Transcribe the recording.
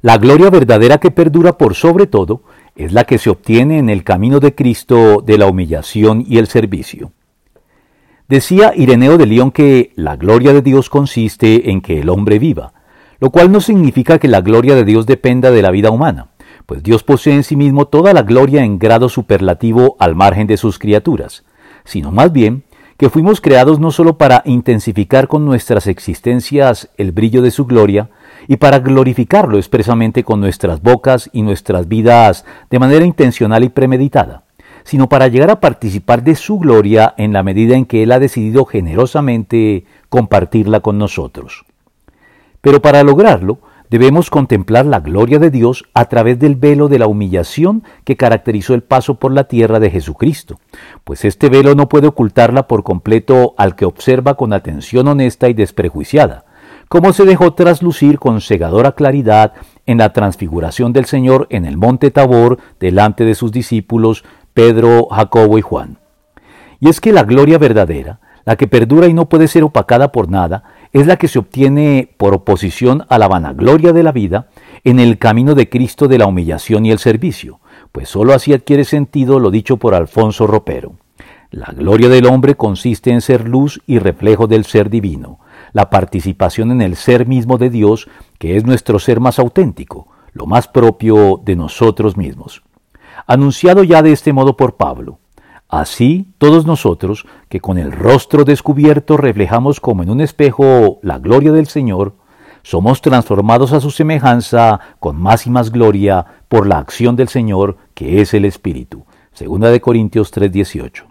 La gloria verdadera que perdura por sobre todo es la que se obtiene en el camino de Cristo de la humillación y el servicio. Decía Ireneo de León que la gloria de Dios consiste en que el hombre viva, lo cual no significa que la gloria de Dios dependa de la vida humana, pues Dios posee en sí mismo toda la gloria en grado superlativo al margen de sus criaturas, sino más bien que fuimos creados no sólo para intensificar con nuestras existencias el brillo de su gloria, y para glorificarlo expresamente con nuestras bocas y nuestras vidas de manera intencional y premeditada, sino para llegar a participar de su gloria en la medida en que Él ha decidido generosamente compartirla con nosotros. Pero para lograrlo, debemos contemplar la gloria de Dios a través del velo de la humillación que caracterizó el paso por la tierra de Jesucristo, pues este velo no puede ocultarla por completo al que observa con atención honesta y desprejuiciada, como se dejó traslucir con cegadora claridad en la transfiguración del Señor en el monte Tabor delante de sus discípulos Pedro, Jacobo y Juan. Y es que la gloria verdadera, la que perdura y no puede ser opacada por nada, es la que se obtiene por oposición a la vanagloria de la vida en el camino de Cristo de la humillación y el servicio, pues sólo así adquiere sentido lo dicho por Alfonso Ropero. La gloria del hombre consiste en ser luz y reflejo del ser divino, la participación en el ser mismo de Dios, que es nuestro ser más auténtico, lo más propio de nosotros mismos. Anunciado ya de este modo por Pablo, Así, todos nosotros, que con el rostro descubierto reflejamos como en un espejo la gloria del Señor, somos transformados a su semejanza con más y más gloria por la acción del Señor, que es el Espíritu. Segunda de Corintios 3:18.